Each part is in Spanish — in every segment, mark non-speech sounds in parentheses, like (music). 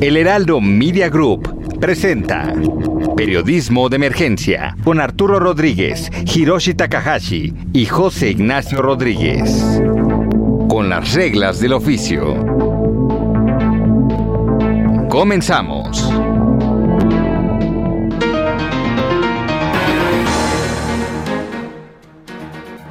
El Heraldo Media Group presenta Periodismo de Emergencia con Arturo Rodríguez, Hiroshi Takahashi y José Ignacio Rodríguez. Con las reglas del oficio. Comenzamos.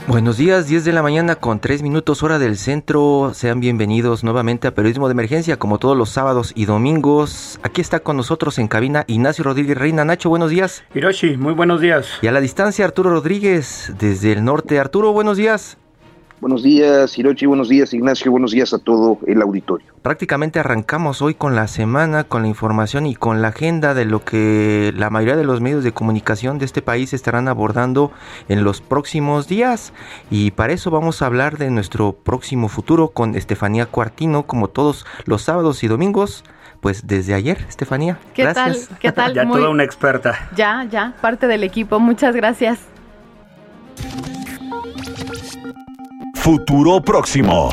Buenos días, 10 de la mañana con 3 minutos hora del centro. Sean bienvenidos nuevamente a Periodismo de Emergencia, como todos los sábados y domingos. Aquí está con nosotros en cabina Ignacio Rodríguez Reina. Nacho, buenos días. Hiroshi, muy buenos días. Y a la distancia Arturo Rodríguez desde el norte. Arturo, buenos días. Buenos días, Hirochi, buenos días, Ignacio, buenos días a todo el auditorio. Prácticamente arrancamos hoy con la semana, con la información y con la agenda de lo que la mayoría de los medios de comunicación de este país estarán abordando en los próximos días. Y para eso vamos a hablar de nuestro próximo futuro con Estefanía Cuartino, como todos los sábados y domingos. Pues desde ayer, Estefanía. ¿Qué gracias. tal? ¿Qué tal? (laughs) ya toda una experta. Ya, ya, parte del equipo. Muchas gracias. Futuro próximo.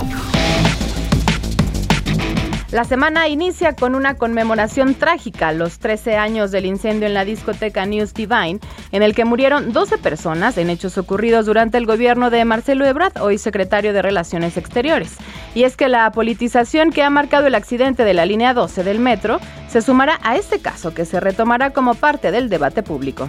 La semana inicia con una conmemoración trágica, los 13 años del incendio en la discoteca News Divine, en el que murieron 12 personas en hechos ocurridos durante el gobierno de Marcelo Ebrard, hoy secretario de Relaciones Exteriores. Y es que la politización que ha marcado el accidente de la línea 12 del metro se sumará a este caso que se retomará como parte del debate público.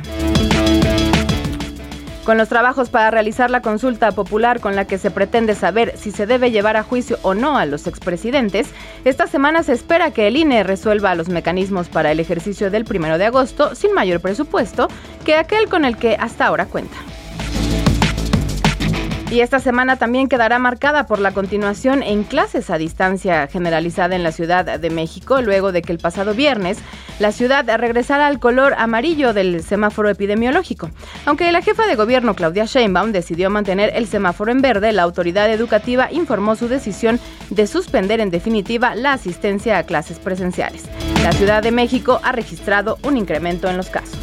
Con los trabajos para realizar la consulta popular con la que se pretende saber si se debe llevar a juicio o no a los expresidentes, esta semana se espera que el INE resuelva los mecanismos para el ejercicio del 1 de agosto sin mayor presupuesto que aquel con el que hasta ahora cuenta. Y esta semana también quedará marcada por la continuación en clases a distancia generalizada en la Ciudad de México, luego de que el pasado viernes la ciudad regresara al color amarillo del semáforo epidemiológico. Aunque la jefa de gobierno Claudia Sheinbaum decidió mantener el semáforo en verde, la autoridad educativa informó su decisión de suspender en definitiva la asistencia a clases presenciales. La Ciudad de México ha registrado un incremento en los casos.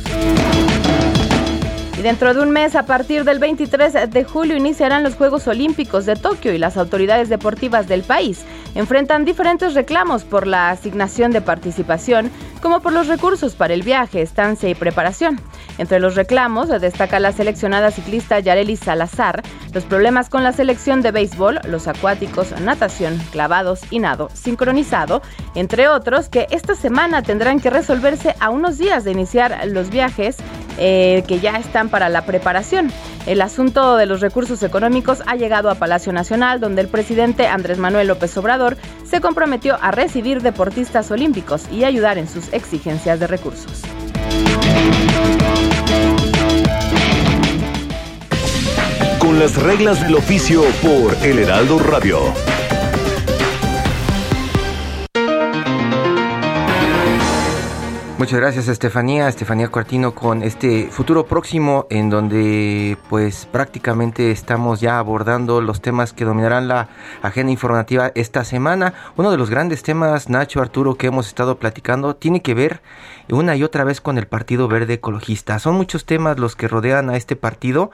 Y dentro de un mes, a partir del 23 de julio, iniciarán los Juegos Olímpicos de Tokio y las autoridades deportivas del país enfrentan diferentes reclamos por la asignación de participación, como por los recursos para el viaje, estancia y preparación. Entre los reclamos destaca la seleccionada ciclista Yareli Salazar, los problemas con la selección de béisbol, los acuáticos, natación, clavados y nado sincronizado, entre otros que esta semana tendrán que resolverse a unos días de iniciar los viajes eh, que ya están para la preparación. El asunto de los recursos económicos ha llegado a Palacio Nacional, donde el presidente Andrés Manuel López Obrador se comprometió a recibir deportistas olímpicos y ayudar en sus exigencias de recursos. Con las reglas del oficio por El Heraldo Radio. Muchas gracias Estefanía, Estefanía Cuartino con este futuro próximo en donde pues prácticamente estamos ya abordando los temas que dominarán la agenda informativa esta semana. Uno de los grandes temas, Nacho Arturo, que hemos estado platicando tiene que ver una y otra vez con el Partido Verde Ecologista. Son muchos temas los que rodean a este partido.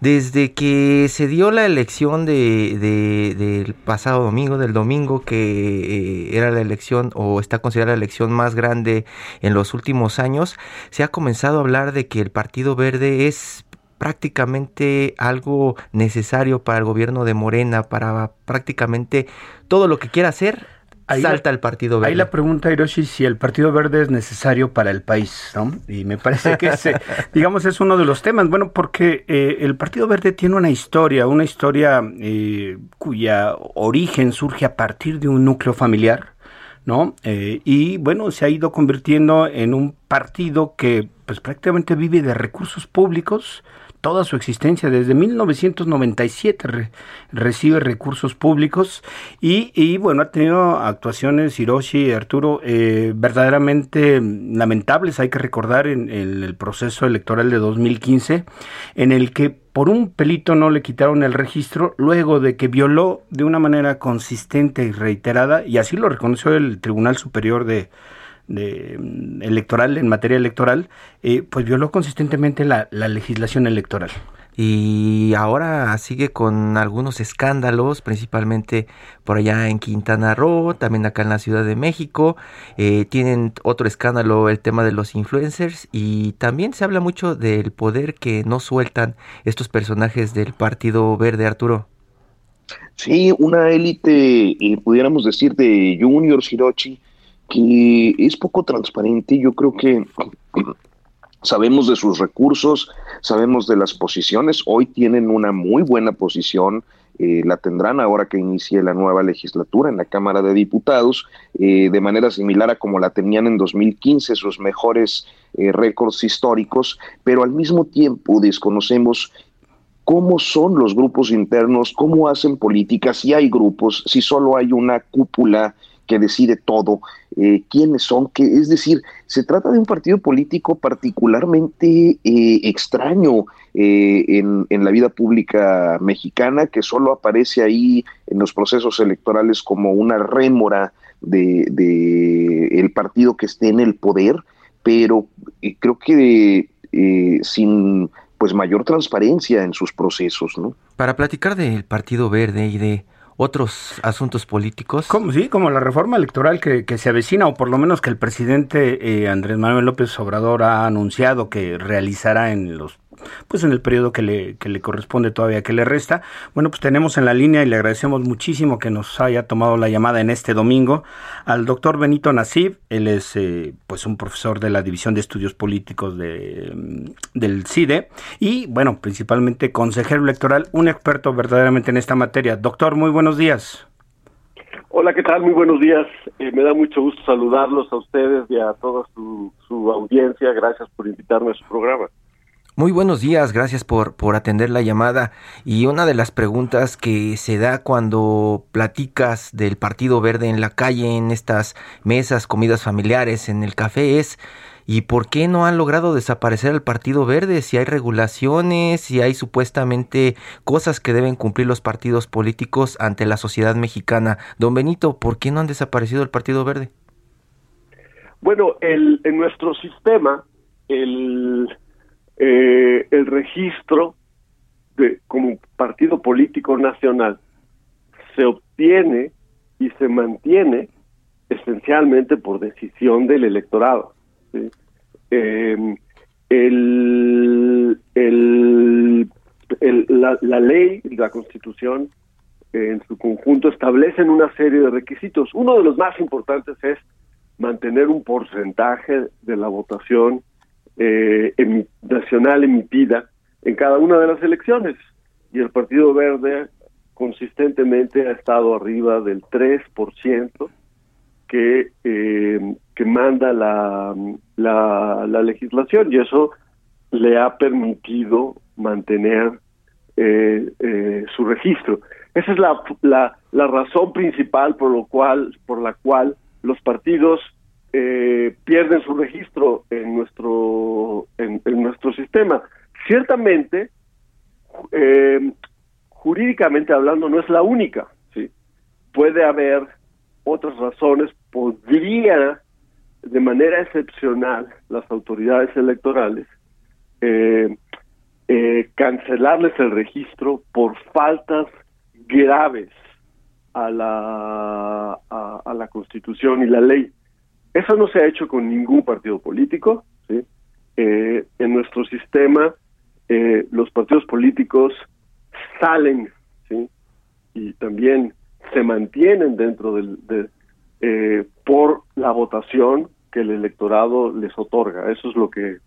Desde que se dio la elección de, del pasado domingo, del domingo que eh, era la elección o está considerada la elección más grande en los últimos años, se ha comenzado a hablar de que el Partido Verde es prácticamente algo necesario para el gobierno de Morena, para prácticamente todo lo que quiera hacer, Ahí salta la, el Partido Verde. Ahí la pregunta, Hiroshi, si el Partido Verde es necesario para el país, ¿no? Y me parece que ese, (laughs) digamos, es uno de los temas. Bueno, porque eh, el Partido Verde tiene una historia, una historia eh, cuya origen surge a partir de un núcleo familiar, ¿no? Eh, y bueno, se ha ido convirtiendo en un partido que pues prácticamente vive de recursos públicos, toda su existencia. Desde 1997 recibe recursos públicos y, bueno, ha tenido actuaciones, Hiroshi, Arturo, eh, verdaderamente lamentables, hay que recordar, en, el proceso electoral de 2015, en el que por un pelito no le quitaron el registro luego de que violó de una manera consistente y reiterada, y así lo reconoció el Tribunal Superior de, de, mm, electoral, en materia electoral, eh, pues violó consistentemente la, legislación electoral y ahora sigue con algunos escándalos, principalmente por allá en Quintana Roo, también acá en la Ciudad de México. Eh, tienen otro escándalo, el tema de los influencers, y también se habla mucho del poder que no sueltan estos personajes del Partido Verde, Arturo. Sí, una élite, eh, pudiéramos decir, de Junior Hirochi, que es poco transparente. Yo creo que (clears throat) sabemos de sus recursos, sabemos de las posiciones. Hoy tienen una muy buena posición. Eh, la tendrán ahora que inicie la nueva legislatura en la Cámara de Diputados, eh, de manera similar a como la tenían en 2015, sus mejores eh, récords históricos, pero al mismo tiempo desconocemos cómo son los grupos internos, cómo hacen política, si hay grupos, si solo hay una cúpula que decide todo, eh, quiénes son, que es decir, se trata de un partido político particularmente eh, extraño eh, en, en, la vida pública mexicana, que solo aparece ahí en los procesos electorales como una rémora de, de el partido que esté en el poder, pero creo que sin pues mayor transparencia en sus procesos, ¿no? Para platicar del Partido Verde y de otros asuntos políticos. Como, sí, como la reforma electoral que, que se avecina, o por lo menos que el presidente eh, Andrés Manuel López Obrador ha anunciado que realizará en los pues en el periodo que le, que le corresponde todavía que le resta. Bueno, pues tenemos en la línea y le agradecemos muchísimo que nos haya tomado la llamada en este domingo al doctor Benito Nasib. Él es eh, pues un profesor de la División de Estudios Políticos de, mm, del CIDE y bueno, principalmente consejero electoral, un experto verdaderamente en esta materia. Doctor, muy buenos días. Hola, ¿qué tal? Muy buenos días. Eh, me da mucho gusto saludarlos a ustedes y a toda su, su audiencia. Gracias por invitarme a su programa. Muy buenos días, gracias por, por atender la llamada. Y una de las preguntas que se da cuando platicas del Partido Verde en la calle, en estas mesas, comidas familiares, en el café, es ¿y por qué no han logrado desaparecer el Partido Verde? Si hay regulaciones, si hay supuestamente cosas que deben cumplir los partidos políticos ante la sociedad mexicana. Don Benito, ¿por qué no han desaparecido el Partido Verde? Bueno, el, en nuestro sistema, el eh, el registro de, como partido político nacional se obtiene y se mantiene esencialmente por decisión del electorado. Eh, el, el, la, la, ley la constitución en su conjunto establecen una serie de requisitos. Uno de los más importantes es mantener un porcentaje de la votación eh, nacional emitida en cada una de las elecciones. Y el Partido Verde consistentemente ha estado arriba del 3% que, eh, que manda la, la, legislación y eso le ha permitido mantener eh, eh, su registro. Esa es la, la, la razón principal por lo cual por la cual los partidos eh, pierden su registro en nuestro en, nuestro sistema. Ciertamente, eh, jurídicamente hablando, no es la única. ¿sí? Puede haber otras razones. Podría, de manera excepcional, las autoridades electorales eh, cancelarles el registro por faltas graves a la a la Constitución y la ley. Eso no se ha hecho con ningún partido político. ¿sí? Eh, en nuestro sistema, eh, los partidos políticos salen ¿sí? y también se mantienen dentro del, de, eh, por la votación que el electorado les otorga. Eso es lo que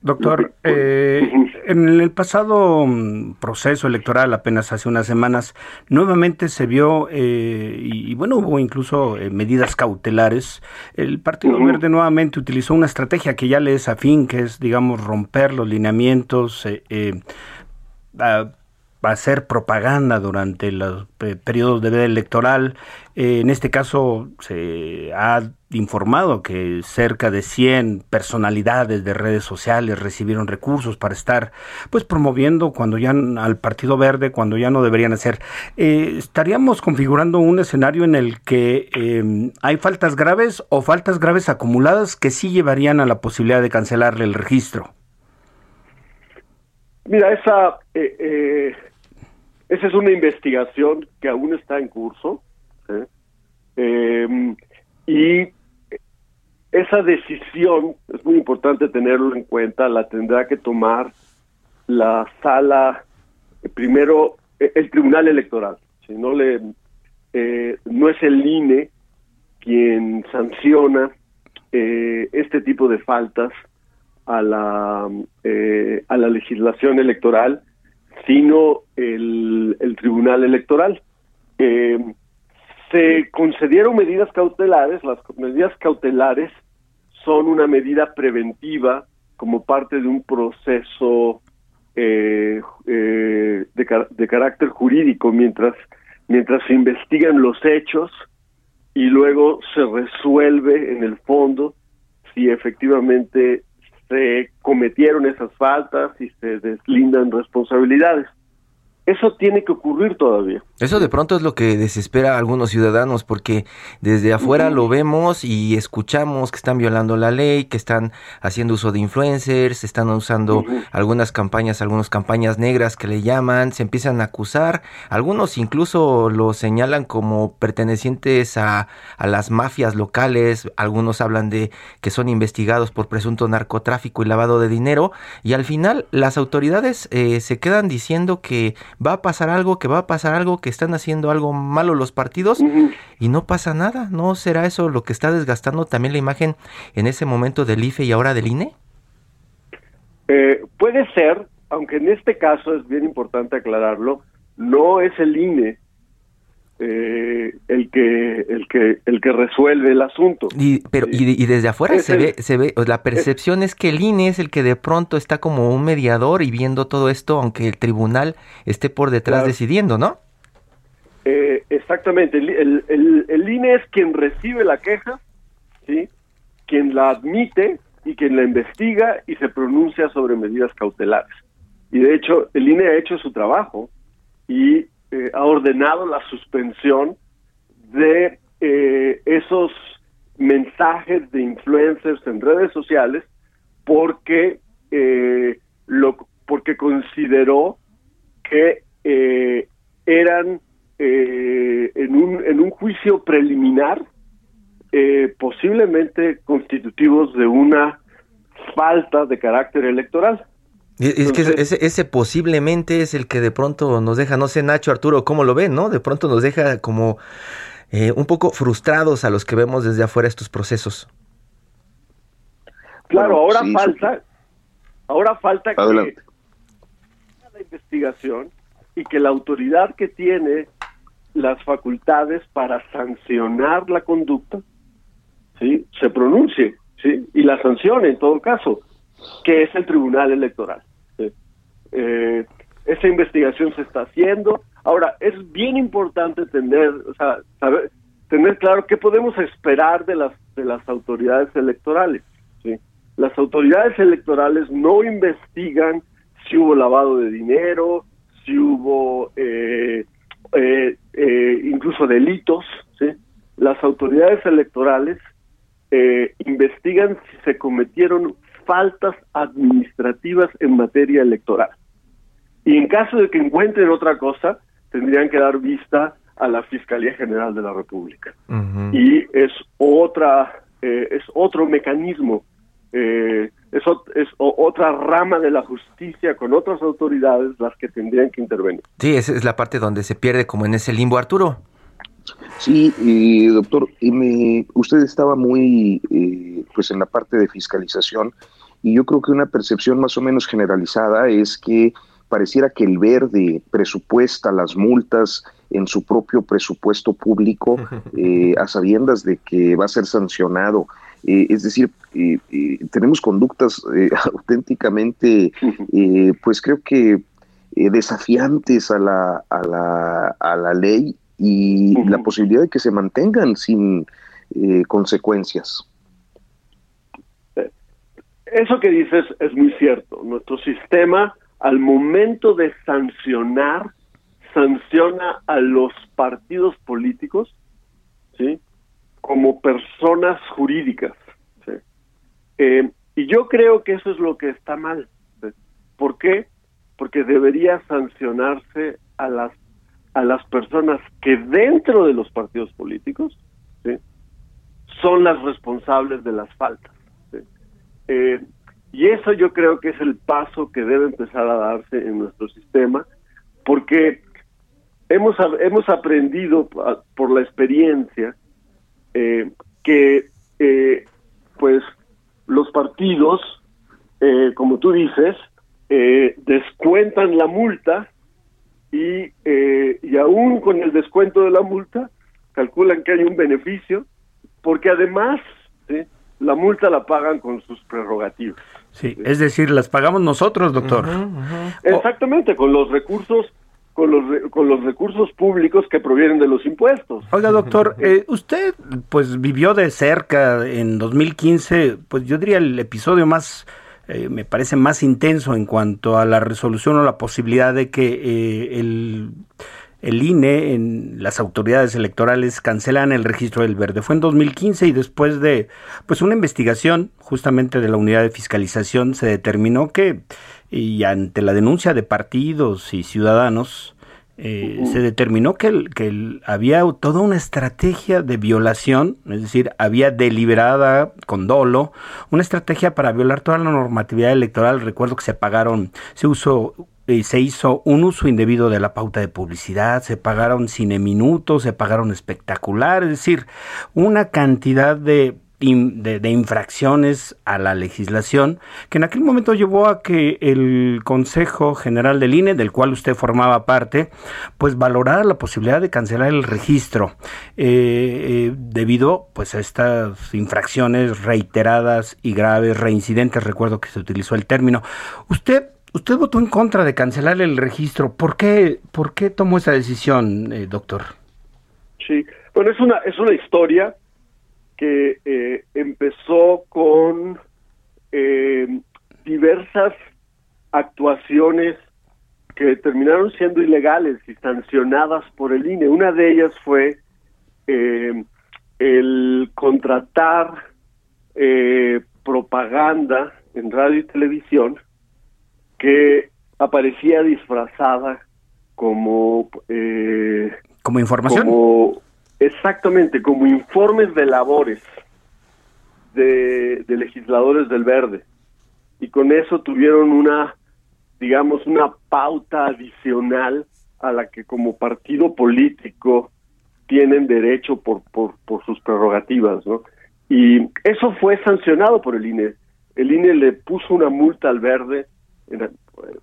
Doctor, eh, en el pasado mm, proceso electoral, apenas hace unas semanas, nuevamente se vio, eh, y, bueno, hubo incluso eh, medidas cautelares. El Partido Verde nuevamente utilizó una estrategia que ya le es afín, que es, digamos, romper los lineamientos hacer propaganda durante los periodos de veda electoral. Eh, en este caso se ha informado que cerca de 100 personalidades de redes sociales recibieron recursos para estar pues promoviendo cuando ya al Partido Verde, cuando ya no deberían hacer. Eh, ¿Estaríamos configurando un escenario en el que eh, hay faltas graves o faltas graves acumuladas que sí llevarían a la posibilidad de cancelarle el registro? Mira, esa esa es una investigación que aún está en curso ¿eh? Em, y esa decisión es muy importante tenerlo en cuenta, la tendrá que tomar la sala, eh, primero e, el Tribunal Electoral. Si no le, eh, no es el INE quien sanciona este tipo de faltas a la a la legislación electoral sino el, Tribunal Electoral. Se concedieron medidas cautelares, las medidas cautelares son una medida preventiva como parte de un proceso eh, eh, de, de, carácter jurídico mientras mientras se investigan los hechos y luego se resuelve en el fondo si efectivamente se cometieron esas faltas y se deslindan responsabilidades. Eso tiene que ocurrir todavía. Eso de pronto es lo que desespera a algunos ciudadanos porque desde afuera lo vemos y escuchamos que están violando la ley, que están haciendo uso de influencers, están usando algunas campañas, algunas campañas negras que le llaman, se empiezan a acusar, algunos incluso lo señalan como pertenecientes a, a las mafias locales, algunos hablan de que son investigados por presunto narcotráfico y lavado de dinero. Y al final las autoridades eh, se quedan diciendo que va a pasar algo, que va a pasar algo, que están haciendo algo malo los partidos y no pasa nada. ¿No será eso lo que está desgastando también la imagen en ese momento del IFE y ahora del INE? Eh, puede ser, aunque en este caso es bien importante aclararlo, no es el INE eh, el que el que el que resuelve el asunto. Y, pero y, desde afuera se ve se ve la percepción es, que el INE es el que de pronto está como un mediador y viendo todo esto, aunque el tribunal esté por detrás decidiendo, ¿no? Eh, exactamente. El, el, el, INE es quien recibe la queja, sí, quien la admite y quien la investiga y se pronuncia sobre medidas cautelares. Y de hecho el INE ha hecho su trabajo y eh, ha ordenado la suspensión de eh, esos mensajes de influencers en redes sociales porque eh, lo porque consideró que eran en un en un juicio preliminar posiblemente constitutivos de una falta de carácter electoral es que ese, ese, posiblemente es el que de pronto nos deja, no sé Nacho, Arturo, ¿cómo lo ven? ¿No? De pronto nos deja como eh, un poco frustrados a los que vemos desde afuera estos procesos. Claro, ahora falta, ahora falta que la investigación y que la autoridad que tiene las facultades para sancionar la conducta, sí, se pronuncie, sí, y la sancione en todo caso, que es el Tribunal Electoral. Eh, esa investigación se está haciendo. Ahora, es bien importante tener, o sea, saber, tener claro qué podemos esperar de las, de las autoridades electorales. ¿sí? Las autoridades electorales no investigan si hubo lavado de dinero, si hubo eh, eh, incluso delitos. ¿sí? Las autoridades electorales eh, investigan si se cometieron faltas administrativas en materia electoral. Y en caso de que encuentren otra cosa, tendrían que dar vista a la Fiscalía General de la República. Y es otra, eh, es otro mecanismo, eh, es, es otra rama de la justicia con otras autoridades las que tendrían que intervenir. Sí, esa es la parte donde se pierde como en ese limbo, Arturo. Sí, eh, doctor, me, usted estaba muy eh, pues en la parte de fiscalización y yo creo que una percepción más o menos generalizada es que pareciera que el verde presupuesta las multas en su propio presupuesto público (laughs) eh, a sabiendas de que va a ser sancionado. Eh, es decir, eh, tenemos conductas (laughs) auténticamente, pues creo que desafiantes a la, a la, a la ley y la posibilidad de que se mantengan sin consecuencias. Eso que dices es muy cierto. Nuestro sistema, al momento de sancionar, sanciona a los partidos políticos, ¿sí? Como personas jurídicas. Eh, y yo creo que eso es lo que está mal. ¿Por qué? Porque debería sancionarse a las a las personas que dentro de los partidos políticos son las responsables de las faltas. Eh, y eso yo creo que es el paso que debe empezar a darse en nuestro sistema, porque hemos, hemos aprendido por la experiencia eh, que eh, pues los partidos, como tú dices, descuentan la multa y, y aún con el descuento de la multa calculan que hay un beneficio, porque además la multa la pagan con sus prerrogativas. Sí, es decir, las pagamos nosotros, doctor. Exactamente, con los recursos con los, con los recursos públicos que provienen de los impuestos. Oiga, doctor, eh, usted pues vivió de cerca en 2015, pues yo diría el episodio más, eh, me parece más intenso en cuanto a la resolución o la posibilidad de que eh, el el INE, en las autoridades electorales cancelan el registro del verde. Fue en 2015 y después de pues una investigación justamente de la unidad de fiscalización se determinó que y ante la denuncia de partidos y ciudadanos eh, se determinó que, que había toda una estrategia de violación, es decir, había deliberada con dolo, una estrategia para violar toda la normatividad electoral. Recuerdo que se pagaron, se usó se hizo un uso indebido de la pauta de publicidad, se pagaron cine minutos, se pagaron espectacular, es decir, una cantidad de de, infracciones a la legislación, que en aquel momento llevó a que el Consejo General del INE, del cual usted formaba parte, pues valorara la posibilidad de cancelar el registro eh, eh, debido pues a estas infracciones reiteradas y graves, reincidentes, recuerdo que se utilizó el término. Usted Usted votó en contra de cancelar el registro. ¿Por qué, por qué tomó esa decisión, eh, doctor? Sí, bueno, es una, es una historia que eh, empezó con eh, diversas actuaciones que terminaron siendo ilegales y sancionadas por el INE. Una de ellas fue el contratar propaganda en radio y televisión que aparecía disfrazada como... Eh, ¿Como información? Como, exactamente, como informes de labores de, de legisladores del verde. Y con eso tuvieron una, digamos, una pauta adicional a la que como partido político tienen derecho por, por, por sus prerrogativas, ¿no? Y eso fue sancionado por el INE. El INE le puso una multa al verde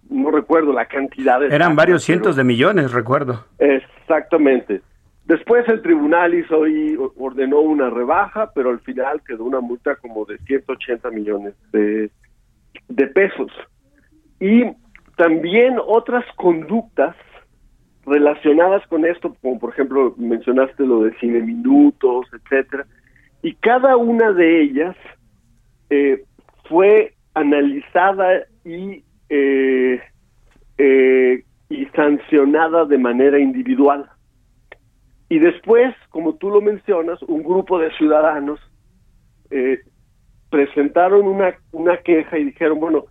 no recuerdo la cantidad. De Eran varios cientos de millones, recuerdo. Exactamente. Después el tribunal hizo y ordenó una rebaja, pero al final quedó una multa como de 180 millones de, pesos. Y también otras conductas relacionadas con esto, como por ejemplo mencionaste lo de cine minutos, etcétera, y cada una de ellas eh, fue analizada y eh, eh, y sancionada de manera individual. Y después, como tú lo mencionas, un grupo de ciudadanos eh, presentaron una, una queja y dijeron, bueno,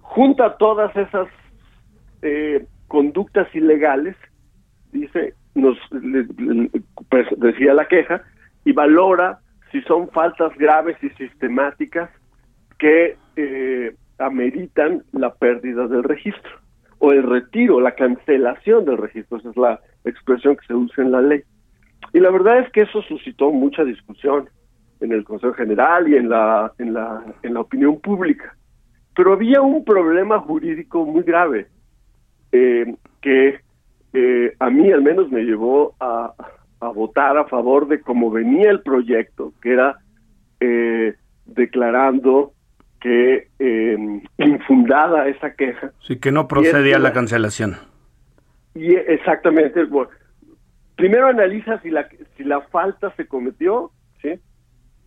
junta todas esas eh, conductas ilegales, dice, nos pues, decía la queja, y valora si son faltas graves y sistemáticas que eh, ameritan la pérdida del registro o el retiro, la cancelación del registro, esa es la expresión que se usa en la ley. Y la verdad es que eso suscitó mucha discusión en el Consejo General y en la en la en la opinión pública. Pero había un problema jurídico muy grave eh, que eh, a mí al menos me llevó a, a, votar a favor de cómo venía el proyecto, que era eh, declarando que em, infundada esa queja. Sí, que no procedía la cancelación. Y exactamente, primero analizas si la, si la falta se cometió, ¿sí?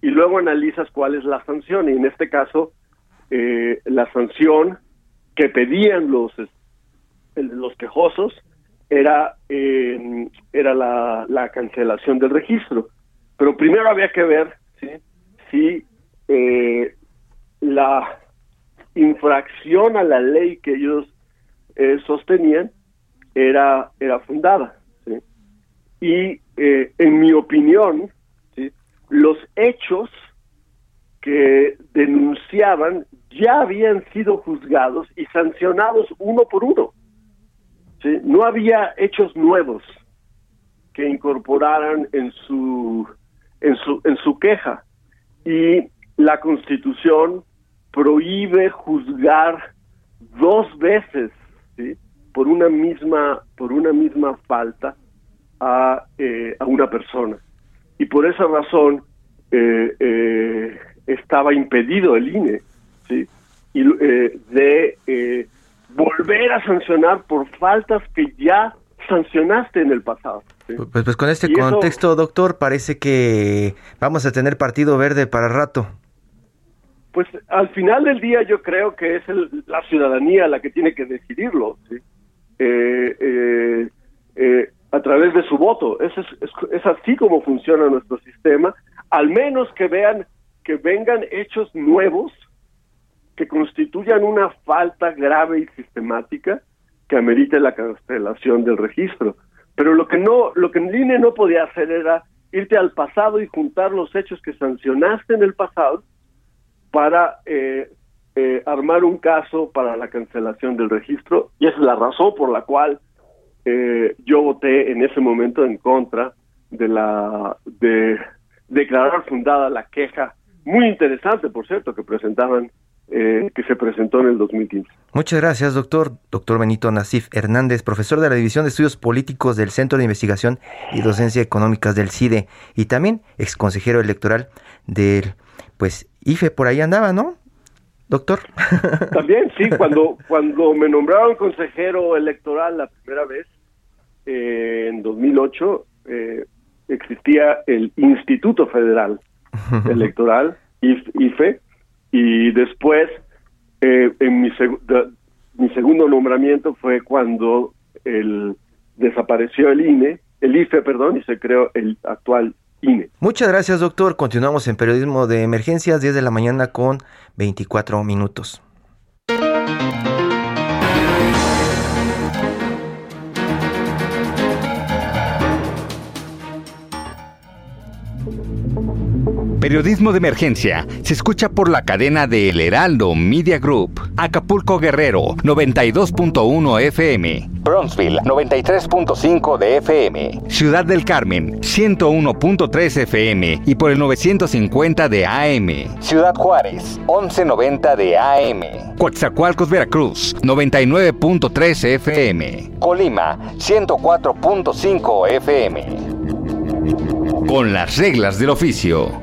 Y luego analizas cuál es la sanción. Y en este caso, eh, la sanción que pedían los, los quejosos era, eh, era la, la, cancelación del registro. Pero primero había que ver ¿sí? si eh, la infracción a la ley que ellos eh, sostenían era, era fundada. Y eh, en mi opinión, los hechos que denunciaban ya habían sido juzgados y sancionados uno por uno. No había hechos nuevos que incorporaran en su, en su, en su queja. Y la Constitución prohíbe juzgar dos veces por una misma por una misma falta a, eh, a una persona y por esa razón eh, eh, estaba impedido el INE ¿sí? y, de volver a sancionar por faltas que ya sancionaste en el pasado. Pues, pues, con este contexto, doctor, parece que vamos a tener partido verde para rato. Pues al final del día yo creo que es la ciudadanía la que tiene que decidirlo, ¿sí? Eh, eh, eh, a través de su voto. Es, es, así como funciona nuestro sistema, al menos que vean que vengan hechos nuevos que constituyan una falta grave y sistemática que amerite la cancelación del registro. Pero lo que no, lo que el no podía hacer era irte al pasado y juntar los hechos que sancionaste en el pasado para eh, eh, armar un caso para la cancelación del registro y es la razón por la cual eh, yo voté en ese momento en contra de la de declarar fundada la queja muy interesante por cierto que presentaban que se presentó en el 2015. Muchas gracias, doctor. Doctor Benito Nasif Hernández, profesor de la División de Estudios Políticos del Centro de Investigación y Docencia Económicas del CIDE y también ex consejero electoral del pues IFE por ahí andaba, ¿no? Doctor. (laughs) También, sí, cuando, cuando me nombraron consejero electoral la primera vez, eh, en 2008, eh, existía el Instituto Federal (laughs) Electoral, IFE, y después, eh, en mi, mi segundo nombramiento fue cuando el, desapareció el INE, el IFE, perdón, y se creó el actual Muchas gracias, doctor. Continuamos en Periodismo de Emergencias, 10 de la mañana con 24 minutos. Periodismo de emergencia se escucha por la cadena de El Heraldo Media Group. Acapulco Guerrero 92.1 FM. Bronzeville 93.5 de FM. Ciudad del Carmen 101.3 FM y por el 950 de AM. Ciudad Juárez 1190 de AM. Coatzacoalcos Veracruz 99.3 FM. Colima 104.5 FM. Con las reglas del oficio.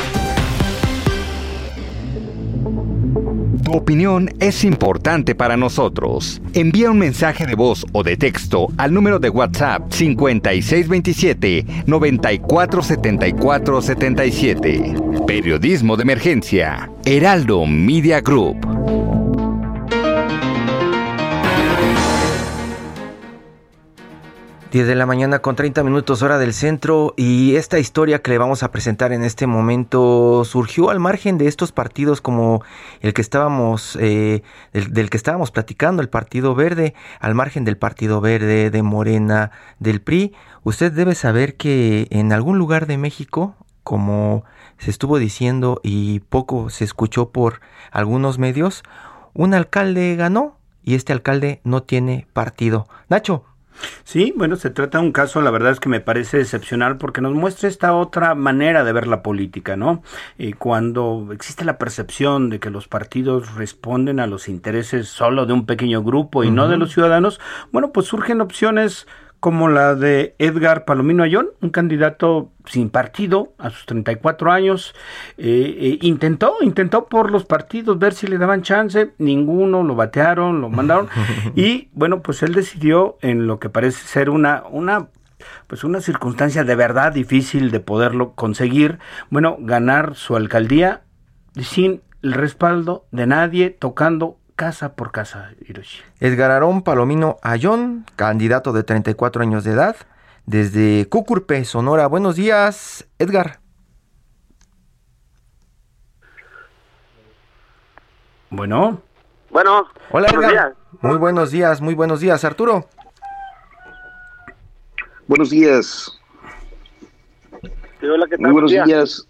Opinión es importante para nosotros. Envía un mensaje de voz o de texto al número de WhatsApp 5627 947477. Periodismo de emergencia. Heraldo Media Group. 10 de la mañana con 30 minutos hora del centro y esta historia que le vamos a presentar en este momento surgió al margen de estos partidos como el que estábamos eh, del, que estábamos platicando el Partido Verde al margen del Partido Verde de Morena del PRI usted debe saber que en algún lugar de México como se estuvo diciendo y poco se escuchó por algunos medios un alcalde ganó y este alcalde no tiene partido. Nacho Sí, bueno, se trata de un caso, la verdad es que me parece excepcional porque nos muestra esta otra manera de ver la política, ¿no? Y cuando existe la percepción de que los partidos responden a los intereses solo de un pequeño grupo y no de los ciudadanos, bueno, pues surgen opciones como la de Edgar Palomino Ayón, un candidato sin partido a sus 34 años. Eh, eh, intentó, intentó por los partidos ver si le daban chance, ninguno, lo batearon, lo mandaron. (laughs) y bueno, pues él decidió en lo que parece ser una, una pues una circunstancia de verdad difícil de poderlo conseguir, bueno, ganar su alcaldía sin el respaldo de nadie, tocando casa por casa, Hiroshi. Edgar Arón Palomino Ayón, candidato de 34 años de edad, desde Cucurpe, Sonora. Buenos días, Edgar. Bueno. Bueno. Hola, Edgar. Muy buenos días, muy buenos días, Arturo. Buenos días. hola, ¿qué tal? Muy buenos días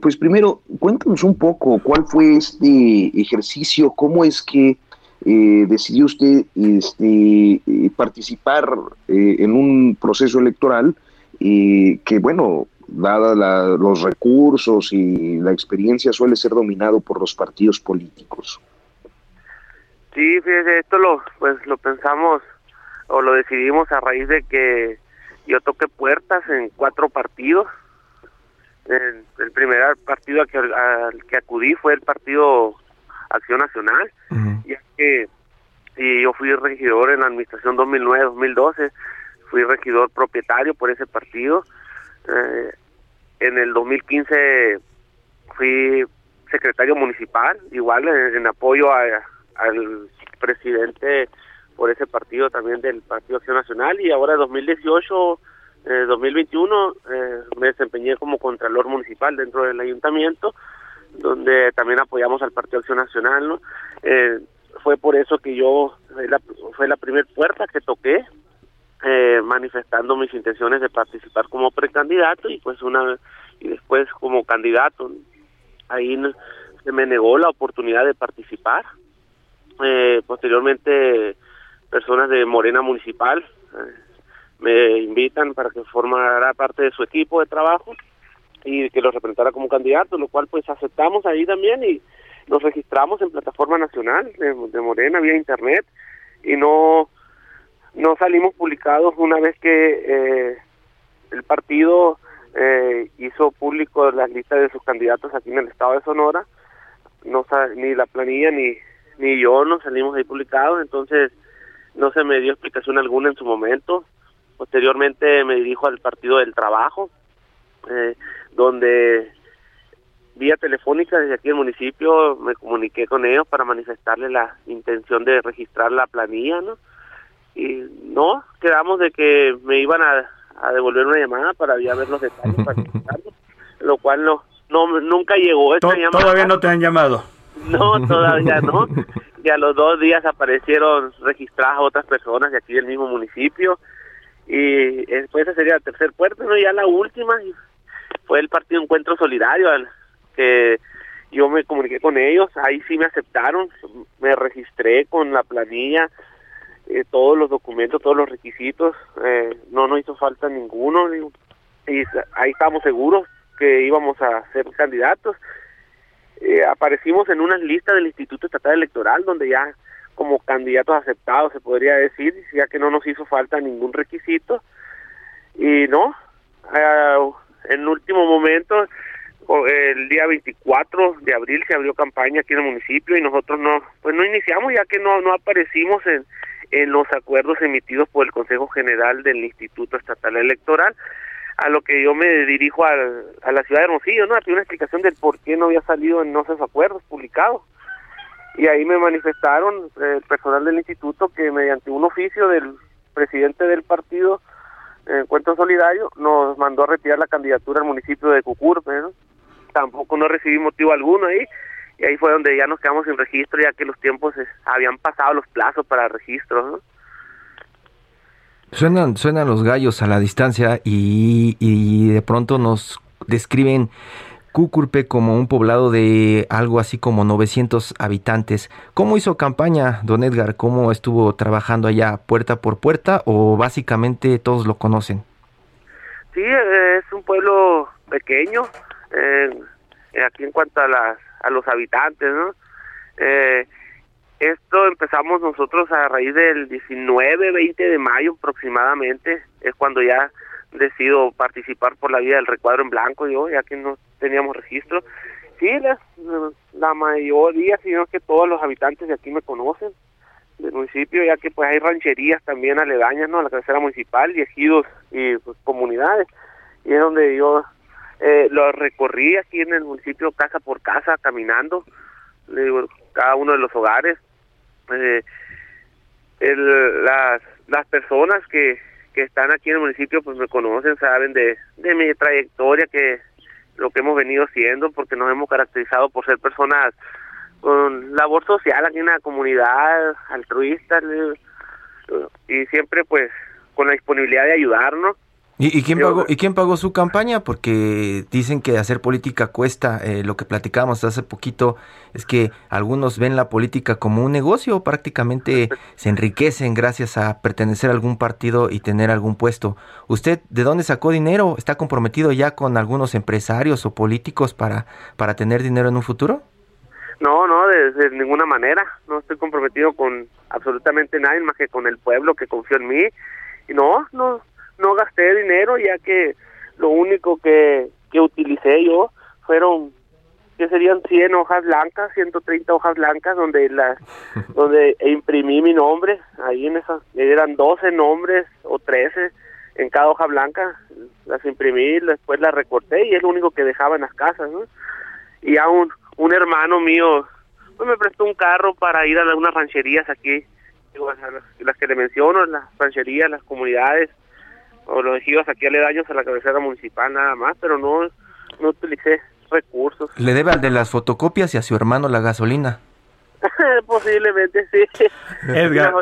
pues primero, cuéntanos un poco cuál fue este ejercicio, cómo es que eh, decidió usted este, eh, participar eh, en un proceso electoral que, bueno, dada los recursos y la experiencia, suele ser dominado por los partidos políticos. Sí, fíjese, esto lo, pues, lo pensamos o lo decidimos a raíz de que yo toqué puertas en cuatro partidos el, primer partido al que, acudí fue el partido Acción Nacional, ya que y yo fui regidor en la administración 2009-2012, fui regidor propietario por ese partido. Eh, en el 2015 fui secretario municipal, igual en, apoyo al presidente por ese partido también del Partido Acción Nacional. Y ahora en 2018 en 2021 eh, me desempeñé como contralor municipal dentro del ayuntamiento, donde también apoyamos al Partido Acción Nacional. Eh, fue por eso que yo, fue la, primera puerta que toqué, eh, manifestando mis intenciones de participar como precandidato y pues una y después como candidato. Ahí se me negó la oportunidad de participar. posteriormente, personas de Morena Municipal me invitan para que formara parte de su equipo de trabajo y que lo representara como candidato, lo cual pues aceptamos ahí también y nos registramos en plataforma nacional de, Morena vía internet y no no salimos publicados una vez que eh, el partido eh, hizo público las listas de sus candidatos aquí en el estado de Sonora. No ni la planilla ni ni yo no salimos ahí publicados entonces no se me dio explicación alguna en su momento Posteriormente me dirijo al Partido del Trabajo, eh, donde vía telefónica desde aquí el municipio me comuniqué con ellos para manifestarles la intención de registrar la planilla, ¿no? Y no, quedamos de que me iban a, devolver una llamada para ya ver los detalles, para (laughs) lo cual no, no nunca llegó esta llamada. Todavía no te han llamado. No, todavía no. (laughs) Y a los dos días aparecieron registradas otras personas de aquí del mismo municipio y después esa sería la tercer puerta, ¿no? Ya la última fue el partido Encuentro Solidario, que yo me comuniqué con ellos, ahí sí me aceptaron, me registré con la planilla, eh, todos los documentos, todos los requisitos, eh, no nos hizo falta ninguno, y ahí estábamos seguros que íbamos a ser candidatos. Eh, aparecimos en una lista del Instituto Estatal Electoral donde ya como candidatos aceptados, se podría decir, ya que no nos hizo falta ningún requisito. Y no, uh, en último momento, el día 24 de abril se abrió campaña aquí en el municipio y nosotros no, pues no iniciamos ya que no, no aparecimos en, en los acuerdos emitidos por el Consejo General del Instituto Estatal Electoral a lo que yo me dirijo a la ciudad de Hermosillo, ¿no? A una explicación del por qué no había salido en esos acuerdos publicados y ahí me manifestaron eh, el personal del instituto que mediante un oficio del presidente del partido Encuentro Solidario nos mandó a retirar la candidatura al municipio de Cucurpe, tampoco no recibí motivo alguno ahí y ahí fue donde ya nos quedamos sin registro ya que los tiempos habían pasado los plazos para registro. Suenan, suenan los gallos a la distancia y, y de pronto nos describen Cucurpe como un poblado de algo así como 900 habitantes. ¿Cómo hizo campaña, don Edgar? ¿Cómo estuvo trabajando allá puerta por puerta o básicamente todos lo conocen? Sí, es un pueblo pequeño, eh, aquí en cuanto a los habitantes, ¿no? Eh, esto empezamos nosotros a raíz del 19, 20 de mayo aproximadamente, es cuando ya decido participar por la vía del recuadro en blanco yo, ya que no teníamos registro. Sí, la, la mayoría, sino que todos los habitantes de aquí me conocen del municipio, ya que pues hay rancherías también aledañas, ¿no? A la cabecera municipal y ejidos y pues, comunidades. Y es donde yo eh, lo recorrí aquí en el municipio casa por casa, caminando, le digo, cada uno de los hogares. Eh, el, las, las personas que, que están aquí en el municipio pues me conocen, saben de, de mi trayectoria, que lo que hemos venido siendo, porque nos hemos caracterizado por ser personas con labor social aquí en la comunidad, altruistas, y siempre pues con la disponibilidad de ayudarnos. ¿Y, quién pagó, ¿Y quién pagó su campaña? Porque dicen que hacer política cuesta. Eh, lo que platicábamos hace poquito es que algunos ven la política como un negocio, prácticamente se enriquecen gracias a pertenecer a algún partido y tener algún puesto. ¿Usted de dónde sacó dinero? ¿Está comprometido ya con algunos empresarios o políticos para, para tener dinero en un futuro? No, no, de, ninguna manera. No estoy comprometido con absolutamente nadie más que con el pueblo que confió en mí. Y no, no, no gasté dinero ya que lo único que, que utilicé yo fueron que serían 100 hojas blancas, 130 hojas blancas donde las (laughs) donde imprimí mi nombre, ahí en esas eran 12 nombres o 13 en cada hoja blanca, las imprimí, después las recorté y es lo único que dejaba en las casas, ¿no? Y a un, un hermano mío pues me prestó un carro para ir a algunas rancherías aquí, las que le menciono, las rancherías, las comunidades, o los ejidos aquí aledaños a la cabecera municipal nada más, pero no, no utilicé recursos. Le debe al de las fotocopias y a su hermano la gasolina. (laughs) Posiblemente sí. Edgar,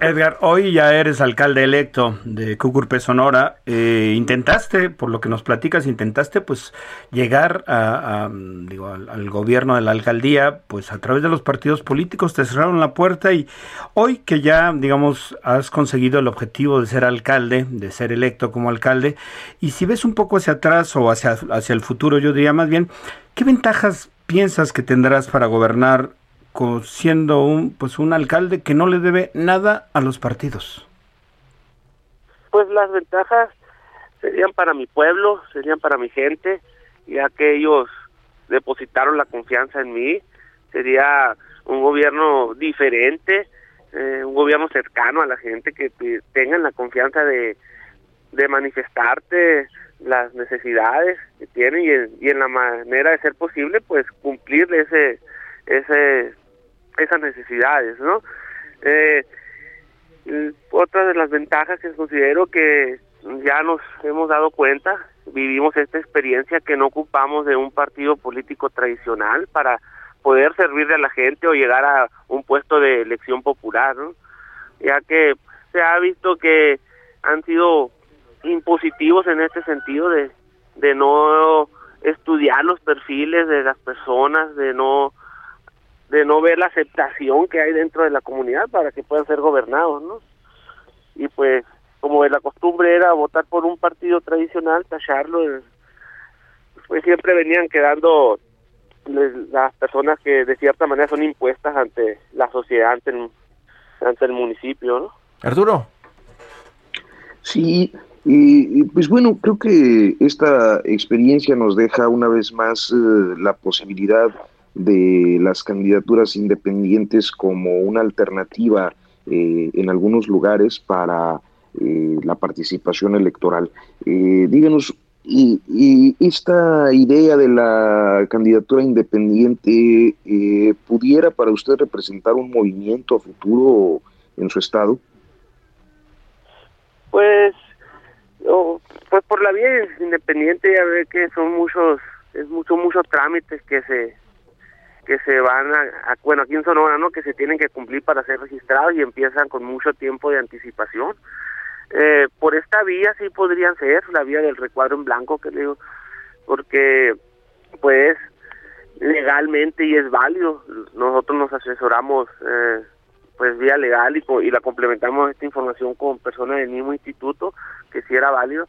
Edgar, hoy ya eres alcalde electo de Cucurpe, Sonora. Eh, intentaste, por lo que nos platicas, intentaste pues llegar a, digo, al, gobierno de la alcaldía, pues a través de los partidos políticos te cerraron la puerta y hoy que ya, digamos, has conseguido el objetivo de ser alcalde, de ser electo como alcalde, y si ves un poco hacia atrás o hacia, hacia el futuro, yo diría más bien, ¿qué ventajas piensas que tendrás para gobernar siendo un pues un alcalde que no le debe nada a los partidos? Pues las ventajas serían para mi pueblo, serían para mi gente, ya que ellos depositaron la confianza en mí, sería un gobierno diferente, eh, un gobierno cercano a la gente, que tengan la confianza de, manifestarte las necesidades que tienen y en, y en la manera de ser posible, pues cumplir ese, ese esas necesidades, ¿no? Eh, otra de las ventajas que considero que ya nos hemos dado cuenta, vivimos esta experiencia que no ocupamos de un partido político tradicional para poder servirle a la gente o llegar a un puesto de elección popular, ¿no? ya que se ha visto que han sido impositivos en este sentido de, de no estudiar los perfiles de las personas, de no de no ver la aceptación que hay dentro de la comunidad para que puedan ser gobernados, ¿no? Y pues, como la costumbre era votar por un partido tradicional, tacharlo, eh, pues siempre venían quedando las personas que de cierta manera son impuestas ante la sociedad, ante el, ante el municipio, ¿no? Arturo. Sí, y, pues bueno, creo que esta experiencia nos deja una vez más eh, la posibilidad de las candidaturas independientes como una alternativa eh, en algunos lugares para eh, la participación electoral. Eh, díganos, y, esta idea de la candidatura independiente pudiera para usted representar un movimiento a futuro en su estado? Pues, pues por la vía independiente ya ve que son muchos, es mucho, muchos trámites que se que se van a, bueno, aquí en Sonora, ¿no? Que se tienen que cumplir para ser registrados y empiezan con mucho tiempo de anticipación. Eh, por esta vía sí podrían ser, la vía del recuadro en blanco, que le digo, porque pues legalmente y es válido. Nosotros nos asesoramos eh, pues vía legal y, y la complementamos esta información con personas del mismo instituto que sí era válido.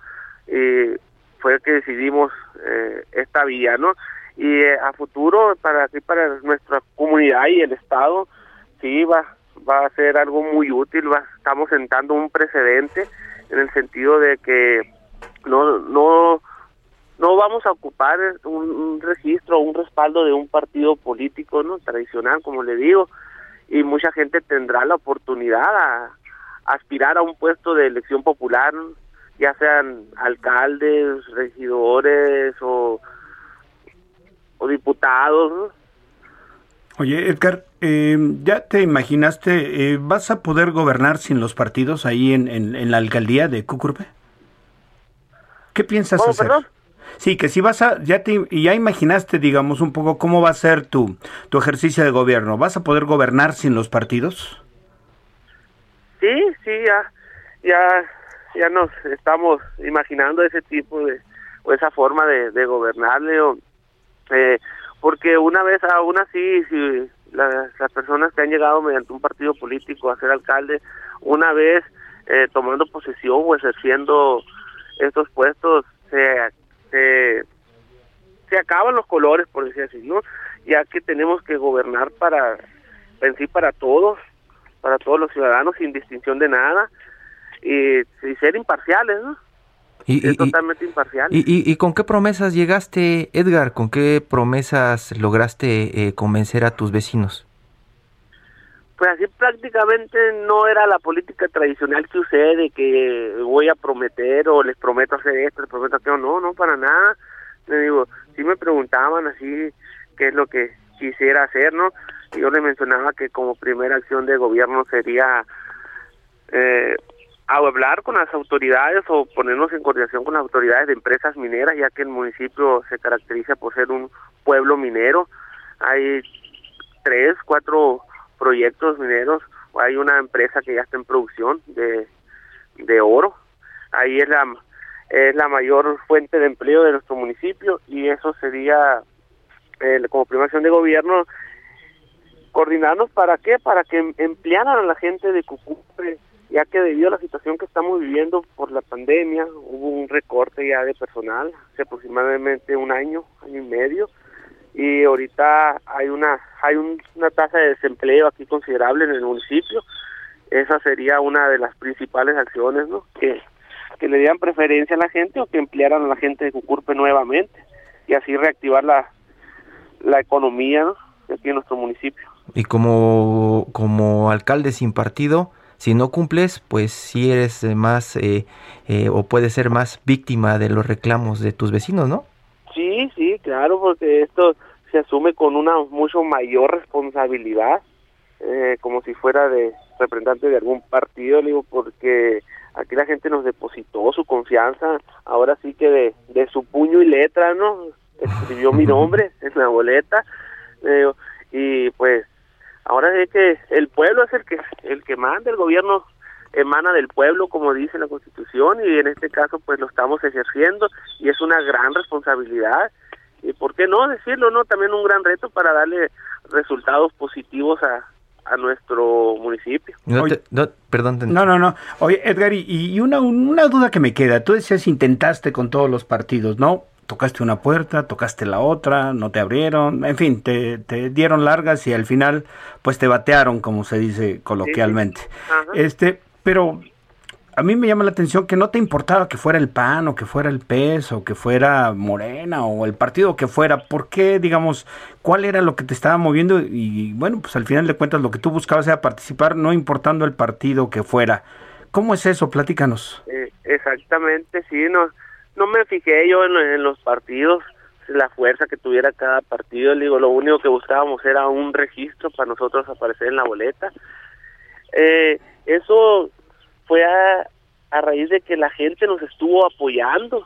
Y fue que decidimos eh, esta vía, ¿no? Y eh, a futuro para para nuestra comunidad y el estado sí va va a ser algo muy útil, va, estamos sentando un precedente en el sentido de que no no no vamos a ocupar un, registro o un respaldo de un partido político no tradicional como le digo y mucha gente tendrá la oportunidad a, aspirar a un puesto de elección popular ya sean alcaldes regidores o o diputados Oye, Edgar, eh, ¿ya te imaginaste, eh, vas a poder gobernar sin los partidos ahí en, en, la alcaldía de Cucurpe? ¿Qué piensas hacer? Sí, que si vas a, ya te, ya imaginaste, digamos, un poco cómo va a ser tu, tu ejercicio de gobierno. ¿Vas a poder gobernar sin los partidos? Sí, sí, ya, ya, ya nos estamos imaginando ese tipo de, o esa forma de, de gobernar, Leo. Eh, porque una vez, aún así, si las, personas que han llegado mediante un partido político a ser alcalde, una vez eh, tomando posesión o ejerciendo estos puestos, se, se, se acaban los colores, por decir así, ¿no? Ya que tenemos que gobernar para, en sí, para todos, para todos los ciudadanos, sin distinción de nada, y, y ser imparciales, ¿no? Y, es totalmente imparcial. Y, y, con qué promesas llegaste, Edgar? ¿Con qué promesas lograste eh, convencer a tus vecinos? Pues así prácticamente no era la política tradicional que usé de que voy a prometer o les prometo hacer esto, les prometo aquello. No, no, para nada. Le digo, si me preguntaban así qué es lo que quisiera hacer, ¿no? Yo les mencionaba que como primera acción de gobierno sería eh, a hablar con las autoridades o ponernos en coordinación con las autoridades de empresas mineras, ya que el municipio se caracteriza por ser un pueblo minero. Hay tres, cuatro proyectos mineros, hay una empresa que ya está en producción de, de oro. Ahí es la es la mayor fuente de empleo de nuestro municipio y eso sería eh, como primera acción de gobierno coordinarnos para qué, para que emplearan a la gente de Cucupre ya que debido a la situación que estamos viviendo por la pandemia, hubo un recorte ya de personal, hace aproximadamente un año, año y medio, y ahorita hay una hay una tasa de desempleo aquí considerable en el municipio. Esa sería una de las principales acciones, ¿no? Que, que le dieran preferencia a la gente o que emplearan a la gente de Cucurpe nuevamente y así reactivar la, la economía aquí en nuestro municipio. Y como, como alcalde sin partido, si no cumples, pues sí eres más eh, eh, o puedes ser más víctima de los reclamos de tus vecinos, ¿no? Sí, sí, claro, porque esto se asume con una mucho mayor responsabilidad, eh, como si fuera de representante de algún partido, digo, porque aquí la gente nos depositó su confianza, ahora sí que de, de su puño y letra, ¿no? Escribió mi (laughs) nombre en la boleta, y pues Ahora es que el pueblo es el que el que manda, el gobierno emana del pueblo, como dice la Constitución, y en este caso pues lo estamos ejerciendo y es una gran responsabilidad. Y por qué no decirlo, ¿no? También un gran reto para darle resultados positivos a, a nuestro municipio. No, no, perdón. No, no, no. Oye, Edgar, y, y una, una duda que me queda. Tú decías intentaste con todos los partidos, ¿no? Tocaste una puerta, tocaste la otra, no te abrieron, en fin, te, te dieron largas y al final pues te batearon, como se dice coloquialmente. Este, pero a mí me llama la atención que no te importaba que fuera el PAN o que fuera el PES o que fuera Morena o el partido que fuera, ¿por qué, digamos, cuál era lo que te estaba moviendo? Y bueno, pues al final de cuentas lo que tú buscabas era participar, no importando el partido que fuera. ¿Cómo es eso? Platícanos. Eh, exactamente, sí, no no me fijé yo en, los partidos, la fuerza que tuviera cada partido. Digo, lo único que buscábamos era un registro para nosotros aparecer en la boleta. Eh, eso fue a, a raíz de que la gente nos estuvo apoyando.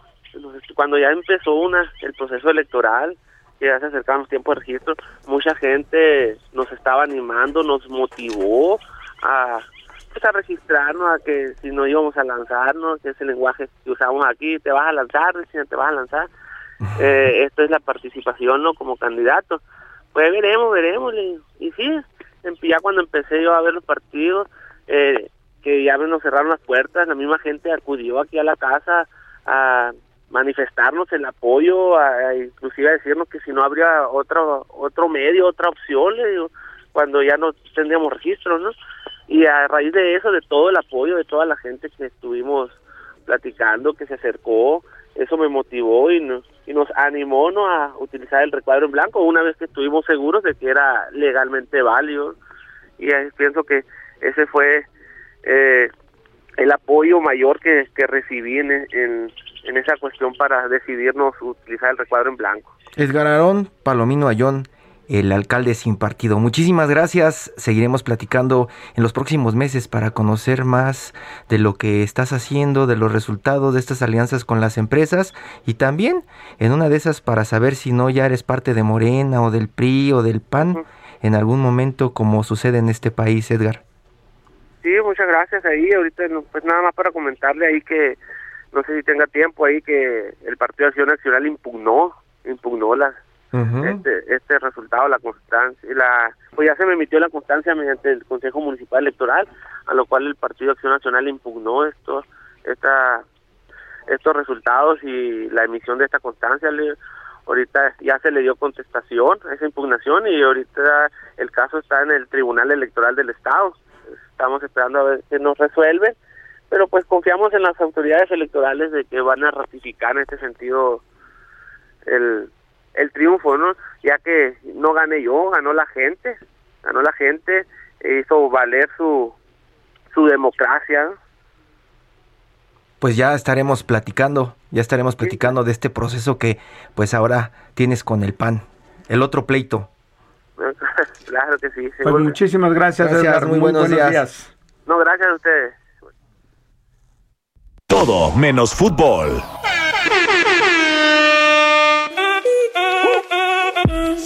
Cuando ya empezó una el proceso electoral, que ya se acercaban los tiempos de registro, mucha gente nos estaba animando, nos motivó a, pues, a registrarnos, a que si no íbamos a lanzarnos, que ese lenguaje que usamos aquí, te vas a lanzar, si te vas a lanzar. (laughs) eh, esto es la participación, ¿no? Como candidato. Pues veremos, veremos. Y, sí, ya cuando empecé yo a ver los partidos, eh, que ya nos cerraron las puertas, la misma gente acudió aquí a la casa a manifestarnos el apoyo, a, inclusive a decirnos que si no habría otro otro medio, otra opción, cuando ya no tendríamos registro, ¿no? Y a raíz de eso, de todo el apoyo de toda la gente que estuvimos platicando, que se acercó, eso me motivó y nos, y nos animó ¿no? a utilizar el recuadro en blanco una vez que estuvimos seguros de que era legalmente válido. Y pienso que ese fue eh, el apoyo mayor que, que recibí en, en, esa cuestión para decidirnos utilizar el recuadro en blanco. Edgar Arón, Palomino Ayón, el alcalde sin partido. Muchísimas gracias. Seguiremos platicando en los próximos meses para conocer más de lo que estás haciendo, de los resultados de estas alianzas con las empresas y también en una de esas para saber si no ya eres parte de Morena o del PRI o del PAN en algún momento como sucede en este país, Edgar. Sí, muchas gracias ahí. Ahorita, pues nada más para comentarle ahí que, no sé si tenga tiempo ahí, que el Partido de Acción Nacional impugnó, impugnó la, este, este resultado, la constancia, la, pues ya se me emitió la constancia mediante el Consejo Municipal Electoral, a lo cual el Partido Acción Nacional impugnó esto, esta, estos resultados y la emisión de esta constancia. Le, ahorita ya se le dio contestación a esa impugnación y ahorita el caso está en el Tribunal Electoral del Estado estamos esperando a ver qué nos resuelve, pero pues confiamos en las autoridades electorales de que van a ratificar en este sentido el, el triunfo, ¿no? Ya que no gané yo, ganó la gente, ganó la gente, e hizo valer su, su democracia. Pues ya estaremos platicando, ya estaremos platicando de este proceso que pues ahora tienes con el PAN, el otro pleito. (laughs) claro que sí. Pues muchísimas gracias, gracias Muy, buenos, días. No, gracias a ustedes. Todo menos fútbol.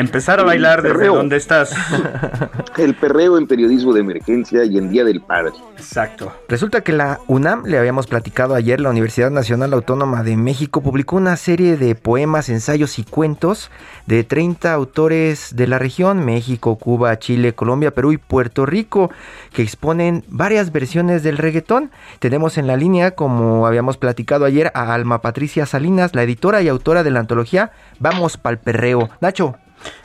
Empezar a bailar desde donde estás. (laughs) El perreo en periodismo de emergencia y en Día del Padre. Exacto. Resulta que la UNAM, le habíamos platicado ayer, la Universidad Nacional Autónoma de México publicó una serie de poemas, ensayos y cuentos de 30 autores de la región, México, Cuba, Chile, Colombia, Perú y Puerto Rico, que exponen varias versiones del reggaetón. Tenemos en la línea, como habíamos platicado ayer, a Alma Patricia Salinas, la editora y autora de la antología Vamos pa'l perreo. Nacho.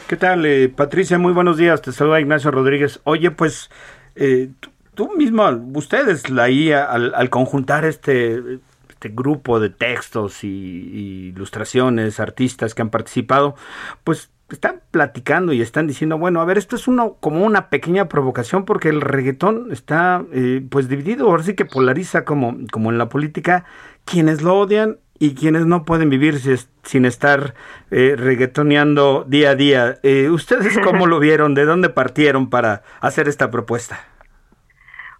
¿Qué tal, eh, Patricia? Muy buenos días. Te saluda Ignacio Rodríguez. Oye, pues eh, tú mismo, ustedes al, al conjuntar este, este grupo de textos y, ilustraciones, artistas que han participado, pues están platicando y están diciendo, bueno, a ver, esto es uno como una pequeña provocación porque el reggaetón está eh, pues dividido, ahora sí que polariza como, como en la política, quienes lo odian y quienes no pueden vivir sin estar eh, reggaetoneando día a día. Eh, ¿Ustedes cómo (laughs) lo vieron? ¿De dónde partieron para hacer esta propuesta?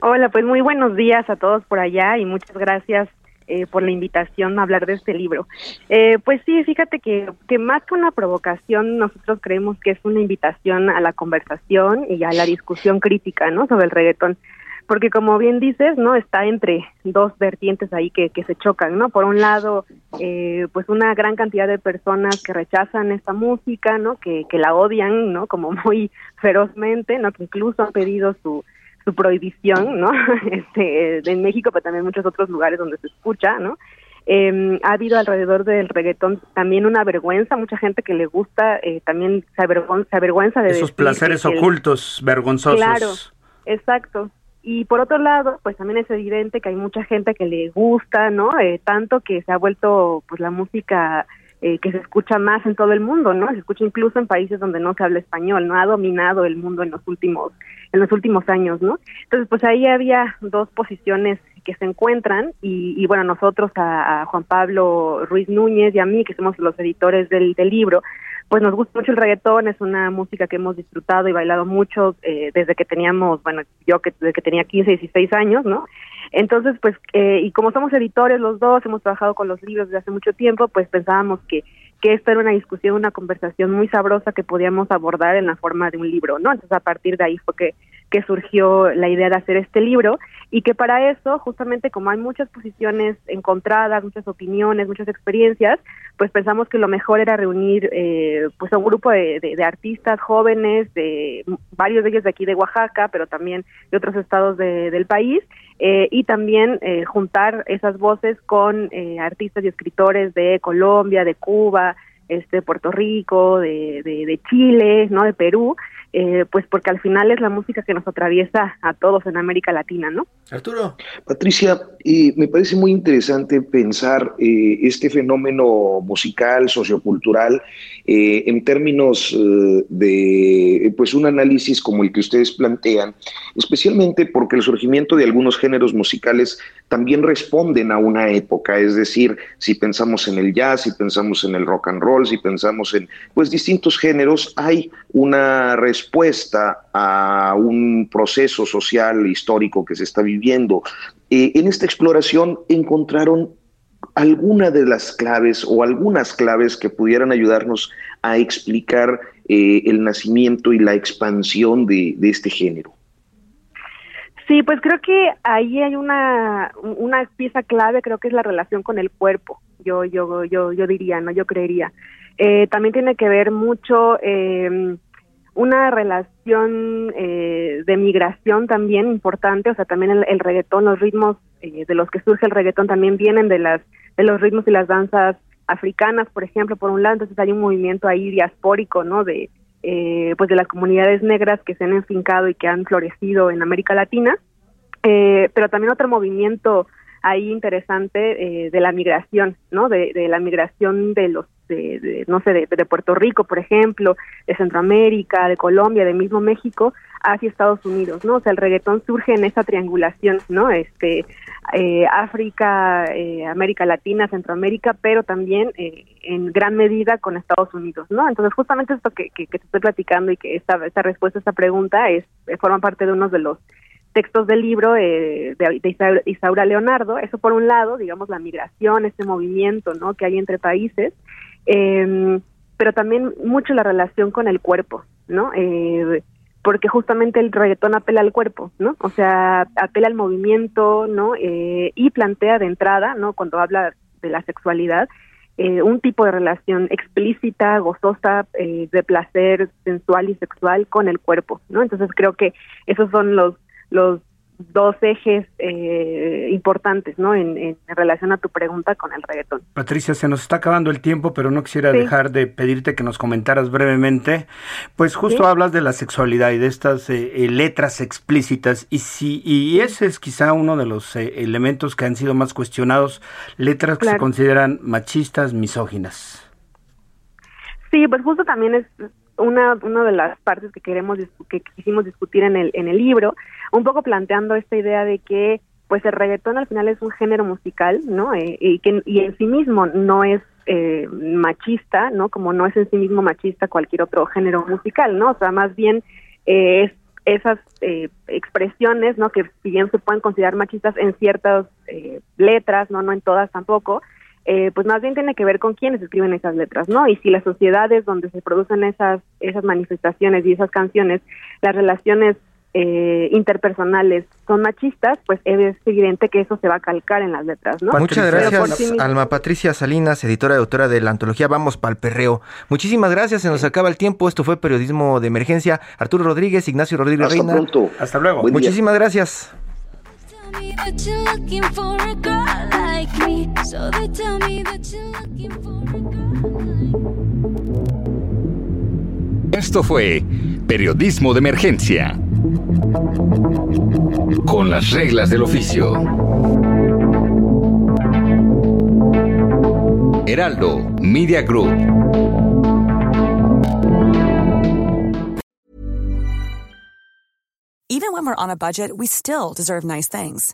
Hola, pues muy buenos días a todos por allá y muchas gracias eh, por la invitación a hablar de este libro. Eh, pues sí, fíjate que, que más que una provocación, nosotros creemos que es una invitación a la conversación y a la discusión crítica, ¿no? Sobre el reggaetón porque como bien dices, ¿no? Está entre dos vertientes ahí que, que se chocan, ¿no? Por un lado, eh, pues una gran cantidad de personas que rechazan esta música, ¿no? Que, que la odian, ¿no? Como (laughs) muy ferozmente, ¿no? Que incluso han pedido su, su prohibición, ¿no? (laughs) Este, en México, pero también en muchos otros lugares donde se escucha, ¿no? Eh, ha habido alrededor del reggaetón también una vergüenza, mucha gente que le gusta eh, también se avergüenza, de esos placeres ocultos, vergonzosos. Claro, exacto. Y por otro lado, pues también es evidente que hay mucha gente que le gusta, ¿no? Eh, tanto que se ha vuelto pues la música eh, que se escucha más en todo el mundo, ¿no? Se escucha incluso en países donde no se habla español, ¿no? Ha dominado el mundo en los últimos en los últimos años, ¿no? Entonces, pues ahí había dos posiciones que se encuentran y, y bueno, nosotros a, Juan Pablo Ruiz Núñez y a mí, que somos los editores del, del libro, pues nos gusta mucho el reggaetón, es una música que hemos disfrutado y bailado mucho eh, desde que teníamos, bueno, yo que desde que tenía 15, 16 años, ¿no? Entonces, pues, eh, y como somos editores los dos, hemos trabajado con los libros desde hace mucho tiempo, pues pensábamos que, que esta era una discusión, una conversación muy sabrosa que podíamos abordar en la forma de un libro, ¿no? Entonces a partir de ahí fue que que surgió la idea de hacer este libro y que para eso, justamente como hay muchas posiciones encontradas, muchas opiniones, muchas experiencias, pues pensamos que lo mejor era reunir eh, pues a un grupo de, artistas jóvenes, de varios de ellos de aquí de Oaxaca, pero también de otros estados del país, eh, y también eh, juntar esas voces con artistas y escritores de Colombia, de Cuba, este, Puerto Rico, de, de, de Chile, no, de Perú, eh, pues porque al final es la música que nos atraviesa a todos en América Latina, ¿no? Arturo. Patricia, eh, me parece muy interesante pensar eh, este fenómeno musical, sociocultural, en términos de pues un análisis como el que ustedes plantean, especialmente porque el surgimiento de algunos géneros musicales también responden a una época, es decir, si pensamos en el jazz, si pensamos en el rock and roll, si pensamos en pues distintos géneros, hay una respuesta a un proceso social histórico que se está viviendo. Eh, en esta exploración encontraron alguna de las claves o algunas claves que pudieran ayudarnos a explicar eh, el nacimiento y la expansión de, este género. Sí, pues creo que ahí hay una, una pieza clave, creo que es la relación con el cuerpo, yo, yo, yo, yo diría, no, yo creería. Eh, también tiene que ver mucho eh, una relación eh, de migración también importante, o sea, también el, reggaetón, los ritmos eh, de los que surge el reggaetón también vienen de las de los ritmos y las danzas africanas, por ejemplo, por un lado, entonces hay un movimiento ahí diaspórico, ¿no? De eh, pues de las comunidades negras que se han enfincado y que han florecido en América Latina, pero también otro movimiento ahí interesante de la migración, ¿no? De, la migración de los de, no sé, de, Puerto Rico, por ejemplo, de Centroamérica, de Colombia, de mismo México, hacia Estados Unidos, ¿no? O sea, el reggaetón surge en esa triangulación, ¿no? Este, eh, África, eh, América Latina, Centroamérica, pero también eh, en gran medida con Estados Unidos, ¿no? Entonces, justamente esto que, que, te estoy platicando y que esta, esta respuesta a esta pregunta es forma parte de uno de los textos del libro eh, de, Isaura Leonardo, eso por un lado, digamos, la migración, este movimiento ¿no? que hay entre países, eh, pero también mucho la relación con el cuerpo, ¿no? Eh, porque justamente el reggaetón apela al cuerpo, ¿no? O sea, apela al movimiento, ¿no? Eh, y plantea de entrada, ¿no? Cuando habla de la sexualidad, eh, un tipo de relación explícita, gozosa, eh, de placer sensual y sexual con el cuerpo, ¿no? Entonces creo que esos son los los dos ejes eh, importantes, ¿no? En, relación a tu pregunta con el reggaetón. Patricia, se nos está acabando el tiempo, pero no quisiera dejar de pedirte que nos comentaras brevemente. Pues justo hablas de la sexualidad y de estas eh, eh, letras explícitas y si y ese es quizá uno de los elementos que han sido más cuestionados, letras que se consideran machistas, misóginas. Sí, pues justo también es una, una de las partes que queremos que quisimos discutir en el en el libro un poco planteando esta idea de que pues el reggaetón al final es un género musical, ¿no? Eh, y que y en sí mismo no es eh, machista, ¿no? Como no es en sí mismo machista cualquier otro género musical, ¿no? O sea, más bien eh, es esas expresiones, ¿no? Que si bien se pueden considerar machistas en ciertas letras, ¿no? No en todas tampoco, pues más bien tiene que ver con quiénes escriben esas letras, ¿no? Y si las sociedades donde se producen esas esas manifestaciones y esas canciones, las relaciones eh, interpersonales son machistas, pues es evidente que eso se va a calcar en las letras, ¿no? Muchas gracias, Alma Patricia Salinas, editora y autora de la antología Vamos pa'l Perreo. Muchísimas gracias, se nos acaba el tiempo. Esto fue Periodismo de Emergencia. Arturo Rodríguez, Ignacio Rodríguez Hasta Pronto. Hasta luego. Muchísimas gracias. Esto fue Periodismo de Emergencia con las reglas del oficio. Heraldo Media Group. Even when we're on a budget, we still deserve nice things.